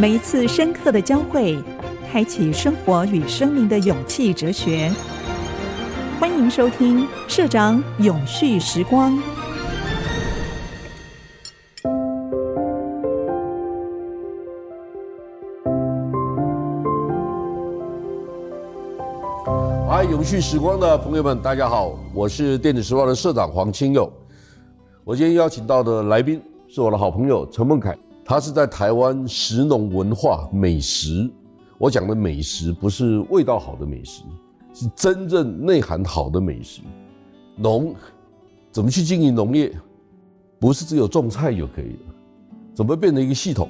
每一次深刻的交汇，开启生活与生命的勇气哲学。欢迎收听《社长永续时光》。嗨，永续时光的朋友们，大家好，我是电子时报的社长黄清祐。我今天邀请到的来宾是我的好朋友陈孟凯，他是在台湾食农文化美食。我讲的美食不是味道好的美食。是真正内涵好的美食，农怎么去经营农业？不是只有种菜就可以了，怎么变成一个系统，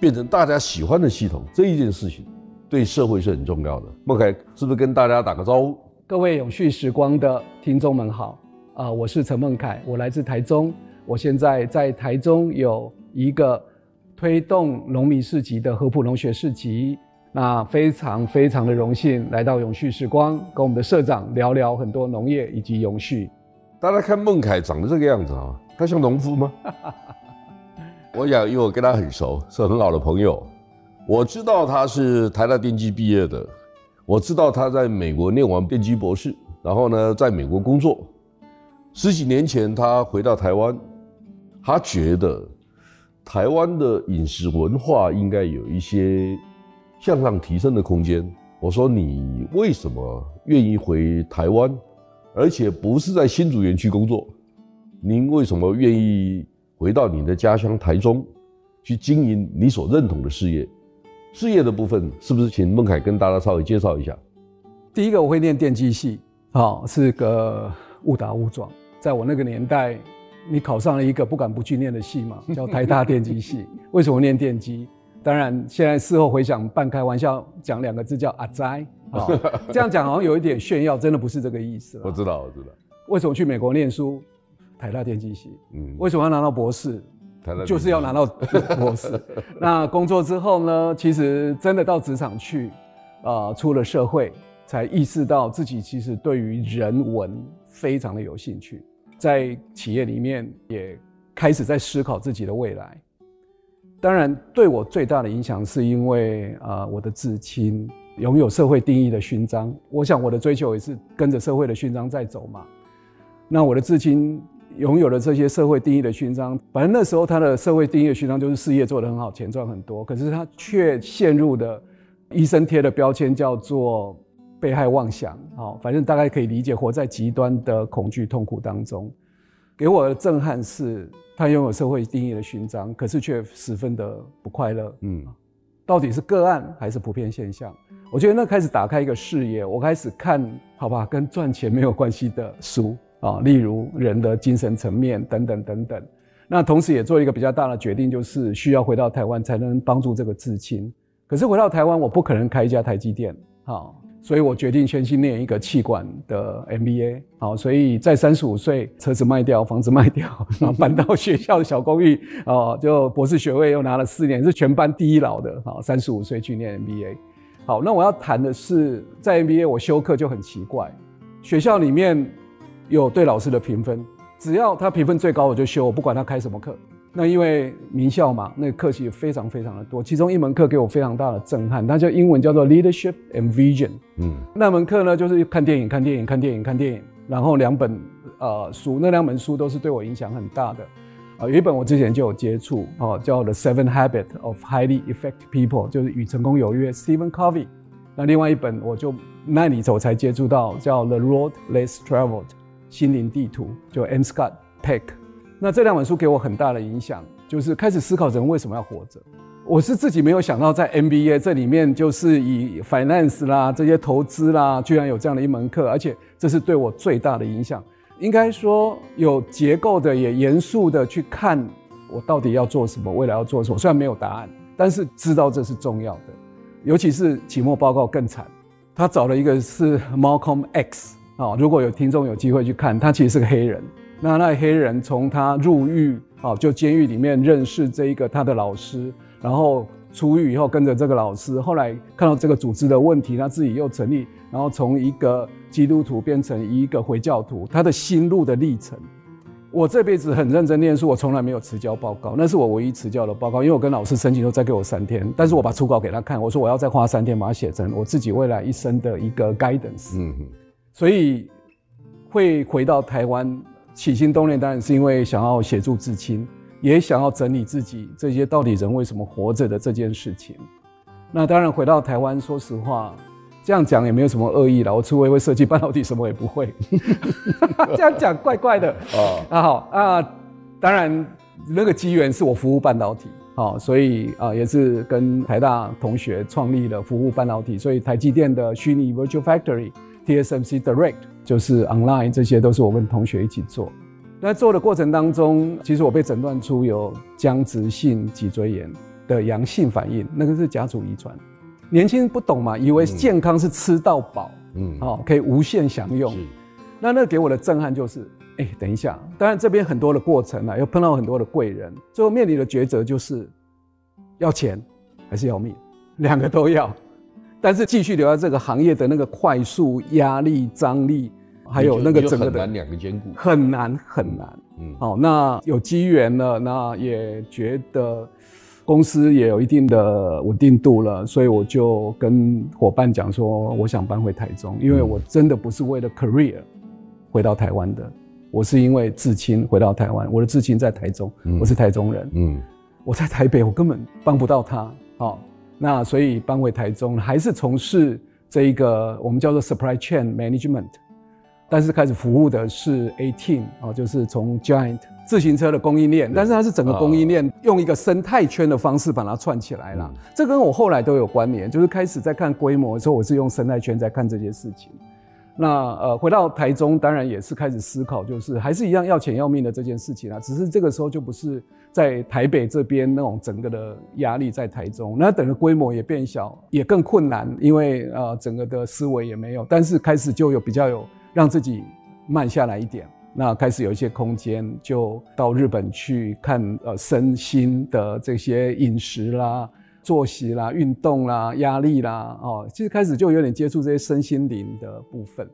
变成大家喜欢的系统？这一件事情对社会是很重要的。孟凯是不是跟大家打个招呼？各位永续时光的听众们好，啊，我是陈孟凯，我来自台中，我现在在台中有一个推动农民市集的合浦农学市集。那非常非常的荣幸来到永续时光，跟我们的社长聊聊很多农业以及永续。大家看孟凯长得这个样子啊，他像农夫吗？我想，因为我跟他很熟，是很好的朋友。我知道他是台大电机毕业的，我知道他在美国念完电机博士，然后呢，在美国工作。十几年前他回到台湾，他觉得台湾的饮食文化应该有一些。向上提升的空间。我说，你为什么愿意回台湾，而且不是在新竹园区工作？您为什么愿意回到你的家乡台中，去经营你所认同的事业？事业的部分是不是请孟凯跟大家稍微介绍一下？第一个，我会念电机系，好，是个误打误撞。在我那个年代，你考上了一个不敢不去念的系嘛，叫台大电机系。为什么念电机？当然，现在事后回想，半开玩笑讲两个字叫“阿宅”，这样讲好像有一点炫耀，真的不是这个意思。我知道，我知道。为什么去美国念书？台大电机系。嗯。为什么要拿到博士？台大就是要拿到 博士。那工作之后呢？其实真的到职场去，啊、呃，出了社会，才意识到自己其实对于人文非常的有兴趣，在企业里面也开始在思考自己的未来。当然，对我最大的影响是因为啊、呃，我的至亲拥有社会定义的勋章。我想我的追求也是跟着社会的勋章在走嘛。那我的至亲拥有了这些社会定义的勋章，反正那时候他的社会定义的勋章就是事业做得很好，钱赚很多。可是他却陷入的医生贴的标签叫做被害妄想。好，反正大概可以理解，活在极端的恐惧痛苦当中。给我的震撼是。他拥有社会定义的勋章，可是却十分的不快乐。嗯，到底是个案还是普遍现象？我觉得那开始打开一个视野，我开始看，好吧，跟赚钱没有关系的书啊，例如人的精神层面等等等等。那同时也做一个比较大的决定，就是需要回到台湾才能帮助这个至亲。可是回到台湾，我不可能开一家台积电，好。所以我决定先去念一个气管的 MBA，好，所以在三十五岁，车子卖掉，房子卖掉，然 后搬到学校的小公寓，哦，就博士学位又拿了四年，是全班第一老的，好，三十五岁去念 MBA，好，那我要谈的是，在 MBA 我修课就很奇怪，学校里面有对老师的评分，只要他评分最高我就修，我不管他开什么课。那因为名校嘛，那课其实非常非常的多，其中一门课给我非常大的震撼，它叫英文叫做 Leadership and Vision。嗯，那门课呢就是看电影、看电影、看电影、看电影，然后两本呃书，那两本书都是对我影响很大的。啊、呃，有一本我之前就有接触，哦、呃，叫 The Seven Habits of Highly Effective People，就是与成功有约，Stephen Covey。那另外一本我就那里头才接触到叫 The Road Less Traveled，心灵地图，就 M. Scott Peck。那这两本书给我很大的影响，就是开始思考人为什么要活着。我是自己没有想到，在 MBA 这里面，就是以 finance 啦这些投资啦，居然有这样的一门课，而且这是对我最大的影响。应该说有结构的，也严肃的去看我到底要做什么，未来要做什么。虽然没有答案，但是知道这是重要的。尤其是期末报告更惨，他找了一个是 Malcolm X 啊，如果有听众有机会去看，他其实是个黑人。那那黑人从他入狱啊，就监狱里面认识这一个他的老师，然后出狱以后跟着这个老师，后来看到这个组织的问题，他自己又成立，然后从一个基督徒变成一个回教徒，他的心路的历程，我这辈子很认真念书，我从来没有迟交报告，那是我唯一迟交的报告。因为我跟老师申请说再给我三天，但是我把初稿给他看，我说我要再花三天把它写成我自己未来一生的一个 guidance。嗯哼，所以会回到台湾起心动念，当然是因为想要协助至亲，也想要整理自己这些到底人为什么活着的这件事情。那当然回到台湾，说实话。这样讲也没有什么恶意了，我除非会设计半导体，什么也不会。这样讲怪怪的哦。啊好啊，当然那个机缘是我服务半导体，好，所以啊也是跟台大同学创立了服务半导体，所以台积电的虚拟 Virtual Factory、TSMC Direct 就是 Online，这些都是我跟同学一起做。那做的过程当中，其实我被诊断出有僵直性脊椎炎的阳性反应，那个是家族遗传。年轻人不懂嘛，以为健康是吃到饱，嗯，好，可以无限享用。那那给我的震撼就是，哎、欸，等一下，当然这边很多的过程啊，又碰到很多的贵人，最后面临的抉择就是，要钱还是要命，两个都要。但是继续留在这个行业的那个快速压力、张力，还有那个整个的很难两个兼顾，很难很难。嗯，好，那有机缘了，那也觉得。公司也有一定的稳定度了，所以我就跟伙伴讲说，我想搬回台中，因为我真的不是为了 career 回到台湾的，我是因为至亲回到台湾，我的至亲在台中，我是台中人，嗯，我在台北，我根本帮不到他，好，那所以搬回台中，还是从事这一个我们叫做 supply chain management，但是开始服务的是 A team 啊，就是从 Giant。自行车的供应链，但是它是整个供应链用一个生态圈的方式把它串起来了。这跟我后来都有关联，就是开始在看规模的时候，我是用生态圈在看这些事情。那呃，回到台中，当然也是开始思考，就是还是一样要钱要命的这件事情啊。只是这个时候就不是在台北这边那种整个的压力在台中，那整个规模也变小，也更困难，因为呃整个的思维也没有。但是开始就有比较有让自己慢下来一点。那开始有一些空间，就到日本去看呃身心的这些饮食啦、作息啦、运动啦、压力啦，哦，其实开始就有点接触这些身心灵的部分。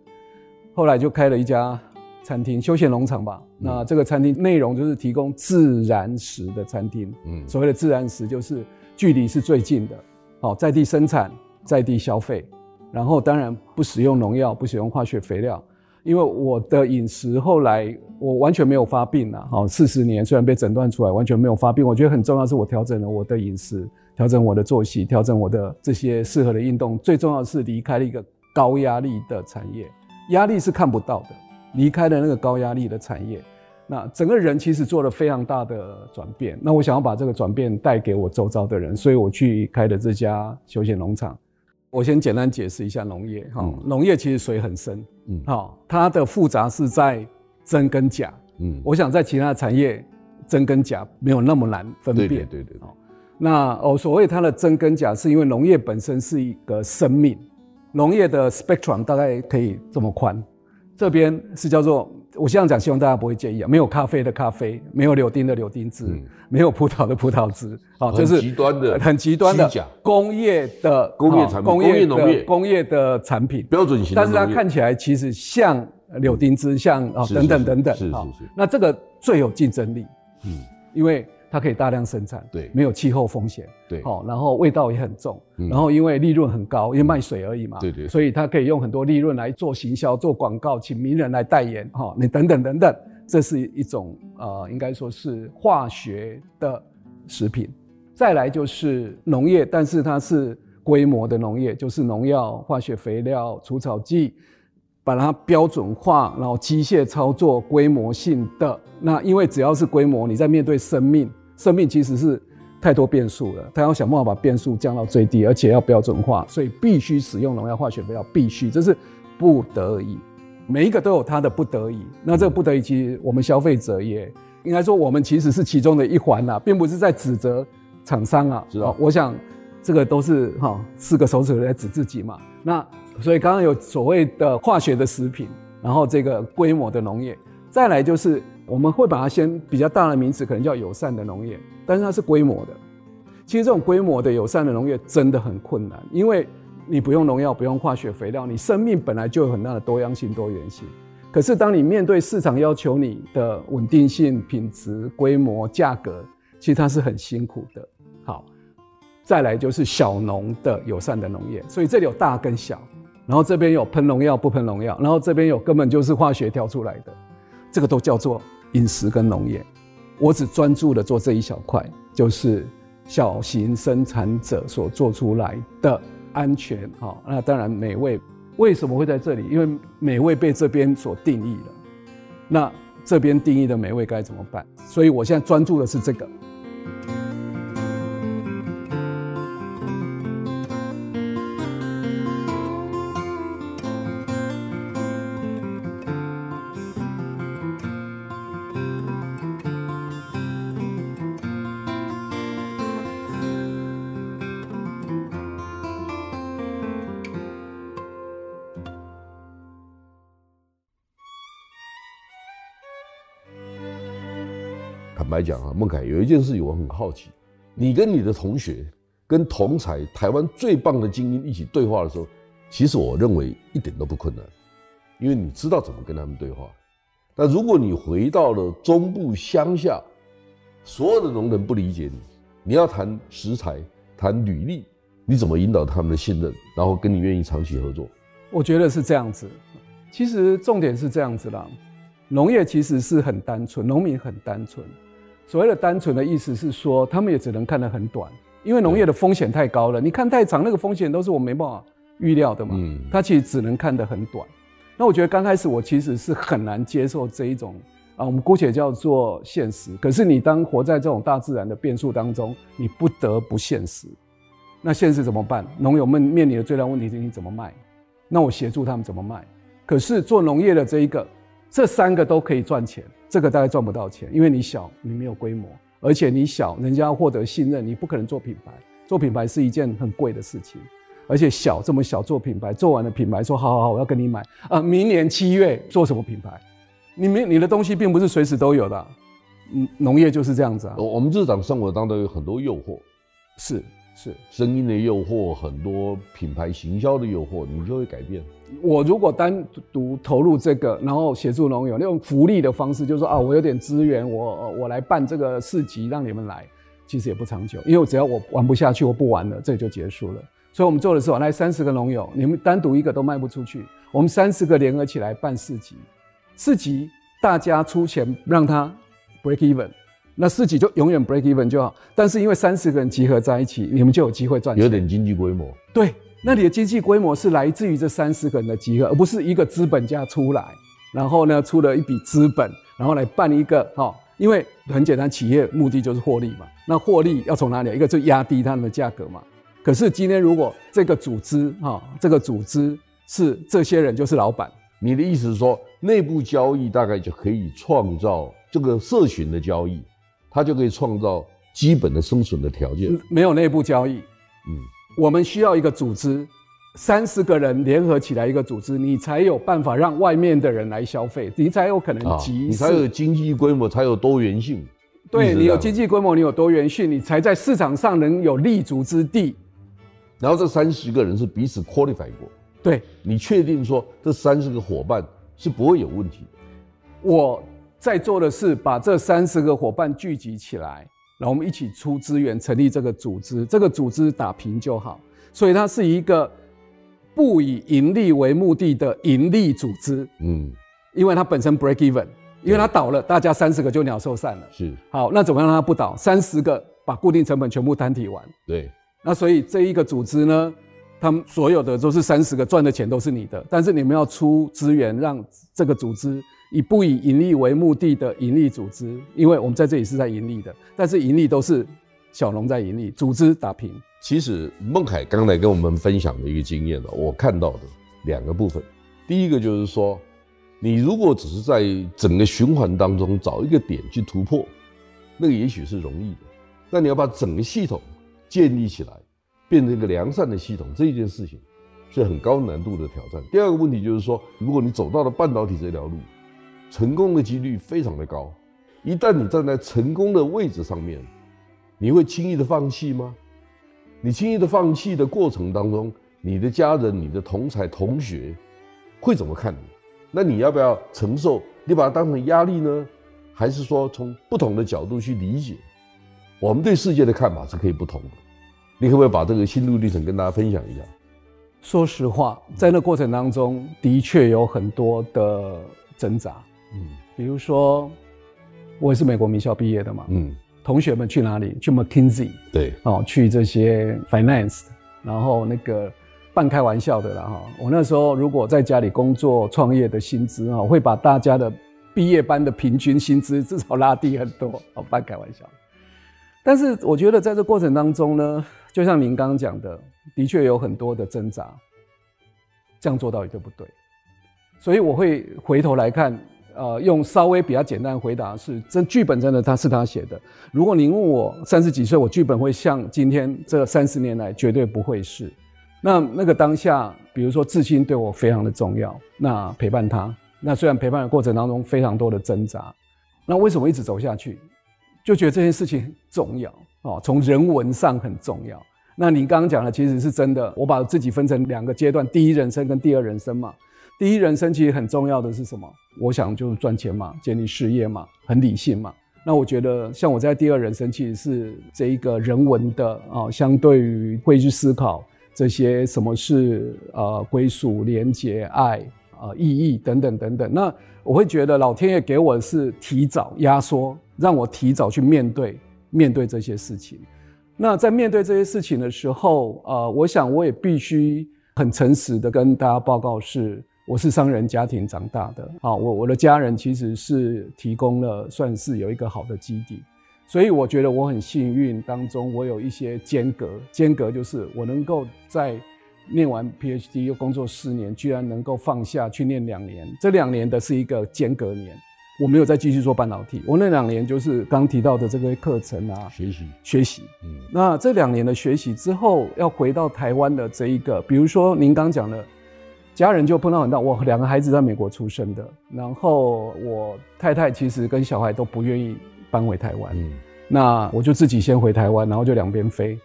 后来就开了一家餐厅，休闲农场吧。嗯、那这个餐厅内容就是提供自然食的餐厅。嗯，所谓的自然食就是距离是最近的，哦，在地生产，在地消费，然后当然不使用农药，不使用化学肥料。因为我的饮食后来我完全没有发病了，好，四十年虽然被诊断出来完全没有发病，我觉得很重要是我调整了我的饮食，调整我的作息，调整我的这些适合的运动，最重要的是离开了一个高压力的产业，压力是看不到的，离开了那个高压力的产业，那整个人其实做了非常大的转变，那我想要把这个转变带给我周遭的人，所以我去开的这家休闲农场。我先简单解释一下农业哈，农业其实水很深，嗯，好，它的复杂是在真跟假，嗯，我想在其他的产业，真跟假没有那么难分辨，对对对对，那哦，所谓它的真跟假，是因为农业本身是一个生命，农业的 spectrum 大概可以这么宽，这边是叫做。我这样讲，希望大家不会介意啊。没有咖啡的咖啡，没有柳丁的柳丁汁，嗯、没有葡萄的葡萄汁，啊，这是极端的，很极端的工业的工业产品，工业农业工业的产品，标准型。但是它看起来其实像柳丁汁，像啊等等等等，是是是。那这个最有竞争力，嗯，因为。它可以大量生产，对，没有气候风险，对，好，然后味道也很重，嗯、然后因为利润很高，因为卖水而已嘛，对对，所以它可以用很多利润来做行销、做广告，请名人来代言，哈，你等等等等，这是一种呃，应该说是化学的食品。再来就是农业，但是它是规模的农业，就是农药、化学肥料、除草剂，把它标准化，然后机械操作、规模性的。那因为只要是规模，你在面对生命。生命其实是太多变数了，他要想办法把变数降到最低，而且要标准化，所以必须使用农药、化学肥料，必须，这是不得已。每一个都有它的不得已。那这个不得已，其实我们消费者也应该说，我们其实是其中的一环呐，并不是在指责厂商啊。是啊，我想这个都是哈四个手指在指自己嘛。那所以刚刚有所谓的化学的食品，然后这个规模的农业，再来就是。我们会把它先比较大的名词，可能叫友善的农业，但是它是规模的。其实这种规模的友善的农业真的很困难，因为你不用农药，不用化学肥料，你生命本来就有很大的多样性、多元性。可是当你面对市场要求你的稳定性、品质、规模、价格，其实它是很辛苦的。好，再来就是小农的友善的农业，所以这里有大跟小，然后这边有喷农药不喷农药，然后这边有根本就是化学调出来的，这个都叫做饮食跟农业。我只专注的做这一小块，就是小型生产者所做出来的安全。好，那当然美味。为什么会在这里？因为美味被这边所定义了，那这边定义的美味该怎么办？所以我现在专注的是这个。来讲啊，孟凯有一件事情我很好奇，你跟你的同学、跟同才、台湾最棒的精英一起对话的时候，其实我认为一点都不困难，因为你知道怎么跟他们对话。但如果你回到了中部乡下，所有的农人不理解你，你要谈食材、谈履历，你怎么引导他们的信任，然后跟你愿意长期合作？我觉得是这样子。其实重点是这样子啦，农业其实是很单纯，农民很单纯。所谓的单纯的意思是说，他们也只能看得很短，因为农业的风险太高了。你看太长，那个风险都是我没办法预料的嘛。嗯，他其实只能看得很短。那我觉得刚开始我其实是很难接受这一种啊，我们姑且叫做现实。可是你当活在这种大自然的变数当中，你不得不现实。那现实怎么办？农友们面临的最大问题是你怎么卖？那我协助他们怎么卖？可是做农业的这一个，这三个都可以赚钱。这个大概赚不到钱，因为你小，你没有规模，而且你小，人家要获得信任，你不可能做品牌。做品牌是一件很贵的事情，而且小这么小做品牌，做完了品牌说好好好，我要跟你买啊，明年七月做什么品牌？你没你的东西并不是随时都有的，嗯，农业就是这样子啊。我们日常生活当中有很多诱惑，是。是声音的诱惑，很多品牌行销的诱惑，你就会改变。我如果单独投入这个，然后协助农友那种福利的方式，就是说啊，我有点资源，我我来办这个市集，让你们来，其实也不长久，因为只要我玩不下去，我不玩了，这就结束了。所以我们做的时候，来三十个农友，你们单独一个都卖不出去，我们三十个联合起来办市集，市集大家出钱让他 break even。那市集就永远 break even 就好，但是因为三十个人集合在一起，你们就有机会赚钱，有点经济规模。对，那你的经济规模是来自于这三十个人的集合，而不是一个资本家出来，然后呢出了一笔资本，然后来办一个哈。因为很简单，企业目的就是获利嘛。那获利要从哪里？一个就压低他们的价格嘛。可是今天如果这个组织哈，这个组织是这些人就是老板，你的意思是说内部交易大概就可以创造这个社群的交易。他就可以创造基本的生存的条件。没有内部交易，嗯，我们需要一个组织，三十个人联合起来一个组织，你才有办法让外面的人来消费，你才有可能集，你才有经济规模，才有多元性。对，你有经济规模，你有多元性，你才在市场上能有立足之地。然后这三十个人是彼此 qualify 过，对，你确定说这三十个伙伴是不会有问题的。我。在做的是把这三十个伙伴聚集起来，然后我们一起出资源成立这个组织。这个组织打平就好，所以它是一个不以盈利为目的的盈利组织。嗯，因为它本身 break even，因为它倒了，大家三十个就鸟兽散了。是，好，那怎么样让它不倒？三十个把固定成本全部摊提完。对，那所以这一个组织呢，他们所有的都是三十个赚的钱都是你的，但是你们要出资源让这个组织。以不以盈利为目的的盈利组织，因为我们在这里是在盈利的，但是盈利都是小农在盈利，组织打平。其实孟凯刚才跟我们分享的一个经验呢，我看到的两个部分，第一个就是说，你如果只是在整个循环当中找一个点去突破，那个也许是容易的，但你要把整个系统建立起来，变成一个良善的系统，这一件事情是很高难度的挑战。第二个问题就是说，如果你走到了半导体这条路，成功的几率非常的高，一旦你站在成功的位置上面，你会轻易的放弃吗？你轻易的放弃的过程当中，你的家人、你的同才、同学会怎么看你？那你要不要承受？你把它当成压力呢，还是说从不同的角度去理解？我们对世界的看法是可以不同的。你可不可以把这个心路历程跟大家分享一下？说实话，在那过程当中的确有很多的挣扎。嗯，比如说，我也是美国名校毕业的嘛。嗯，同学们去哪里？去 McKinsey。对。哦，去这些 finance，然后那个半开玩笑的啦哈。我那时候如果在家里工作创业的薪资啊，会把大家的毕业班的平均薪资至少拉低很多。哦，半开玩笑。但是我觉得在这过程当中呢，就像您刚刚讲的，的确有很多的挣扎，这样做到底对不对？所以我会回头来看，呃，用稍微比较简单的回答是：这剧本真的他是他写的。如果您问我三十几岁，我剧本会像今天这三十年来绝对不会是。那那个当下，比如说至亲对我非常的重要，那陪伴他，那虽然陪伴的过程当中非常多的挣扎，那为什么一直走下去？就觉得这件事情很重要。哦，从人文上很重要。那你刚刚讲的其实是真的。我把自己分成两个阶段，第一人生跟第二人生嘛。第一人生其实很重要的是什么？我想就是赚钱嘛，建立事业嘛，很理性嘛。那我觉得像我在第二人生其实是这一个人文的啊，相对于会去思考这些什么是呃归属、连结、爱啊、意义等等等等。那我会觉得老天爷给我的是提早压缩，让我提早去面对。面对这些事情，那在面对这些事情的时候，呃，我想我也必须很诚实的跟大家报告是，我是商人家庭长大的，好，我我的家人其实是提供了算是有一个好的基地，所以我觉得我很幸运，当中我有一些间隔，间隔就是我能够在念完 PhD 又工作四年，居然能够放下去念两年，这两年的是一个间隔年。我没有再继续做半导体，我那两年就是刚提到的这个课程啊，学习学习。嗯，那这两年的学习之后，要回到台湾的这一个，比如说您刚讲的，家人就碰到很大。我两个孩子在美国出生的，然后我太太其实跟小孩都不愿意搬回台湾，嗯，那我就自己先回台湾，然后就两边飞。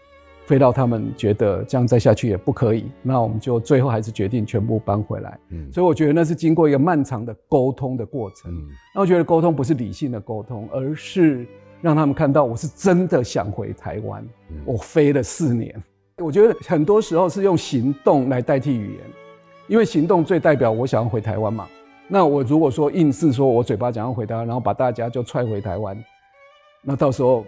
飞到他们觉得这样再下去也不可以，那我们就最后还是决定全部搬回来。嗯，所以我觉得那是经过一个漫长的沟通的过程。嗯，那我觉得沟通不是理性的沟通，而是让他们看到我是真的想回台湾。嗯，我飞了四年，我觉得很多时候是用行动来代替语言，因为行动最代表我想要回台湾嘛。那我如果说硬是说我嘴巴讲要回台湾，然后把大家就踹回台湾，那到时候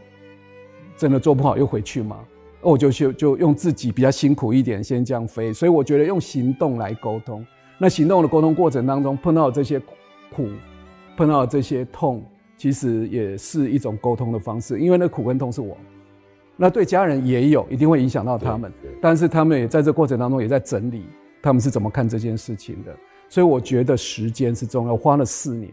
真的做不好又回去吗？我就就就用自己比较辛苦一点，先这样飞。所以我觉得用行动来沟通。那行动的沟通过程当中，碰到这些苦，碰到这些痛，其实也是一种沟通的方式。因为那苦跟痛是我，那对家人也有，一定会影响到他们。但是他们也在这过程当中也在整理他们是怎么看这件事情的。所以我觉得时间是重要，花了四年。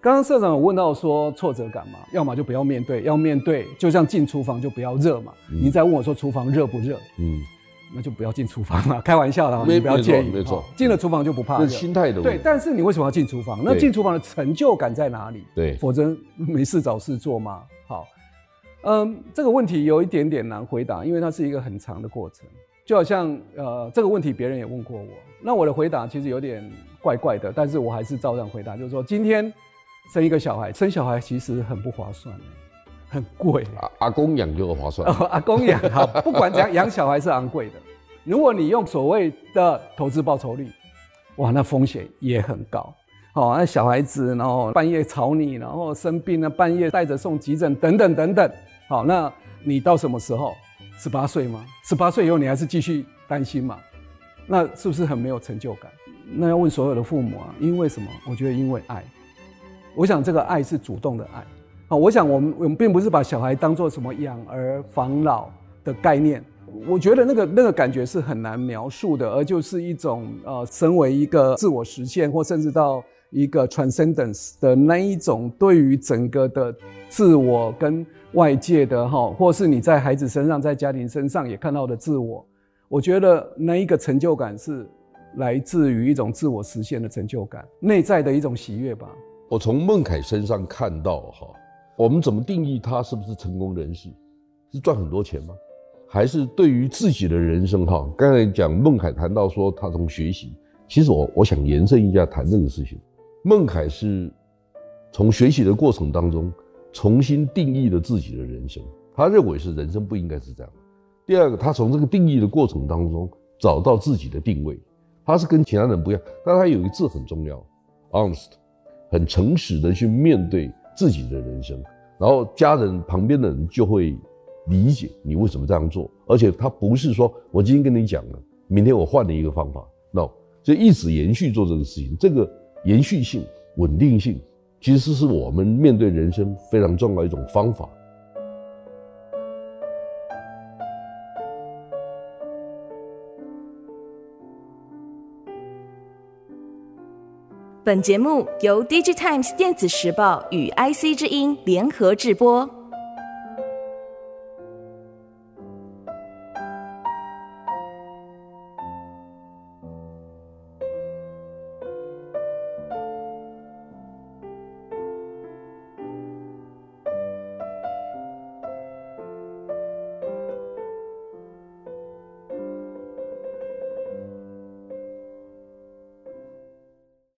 刚刚社长有问到说挫折感嘛，要么就不要面对，要面对就像进厨房就不要热嘛。你、嗯、在问我说厨房热不热？嗯，那就不要进厨房了，开玩笑啦，你不要介意。没错，进了厨房就不怕热。是心态的问题。对，但是你为什么要进厨房？那进厨房的成就感在哪里？对，否则没事找事做吗？好，嗯，这个问题有一点点难回答，因为它是一个很长的过程。就好像呃，这个问题别人也问过我，那我的回答其实有点怪怪的，但是我还是照样回答，就是说今天。生一个小孩，生小孩其实很不划算，很贵。阿 阿公养就划算。哦，阿公养好，不管怎样，养小孩是昂贵的。如果你用所谓的投资报酬率，哇，那风险也很高。好，那小孩子，然后半夜吵你，然后生病了，半夜带着送急诊，等等等等。好，那你到什么时候？十八岁吗？十八岁以后你还是继续担心吗？那是不是很没有成就感？那要问所有的父母啊，因为什么？我觉得因为爱。我想这个爱是主动的爱，啊，我想我们我们并不是把小孩当做什么养儿防老的概念，我觉得那个那个感觉是很难描述的，而就是一种呃，身为一个自我实现或甚至到一个 transcendence 的那一种对于整个的自我跟外界的哈，或是你在孩子身上在家庭身上也看到的自我，我觉得那一个成就感是来自于一种自我实现的成就感，内在的一种喜悦吧。我从孟凯身上看到哈，我们怎么定义他是不是成功人士？是赚很多钱吗？还是对于自己的人生哈？刚才讲孟凯谈到说他从学习其实我我想延伸一下谈这个事情。孟凯是从学习的过程当中重新定义了自己的人生，他认为是人生不应该是这样。第二个，他从这个定义的过程当中找到自己的定位，他是跟其他人不一样，但他有一个字很重要，honest，很诚实的去面对自己的人生，然后家人旁边的人就会理解你为什么这样做，而且他不是说我今天跟你讲了，明天我换了一个方法，no，就一直延续做这个事情，这个延续性、稳定性，其实是我们面对人生非常重要的一种方法。本节目由 DigiTimes 电子时报与 IC 之音联合制播。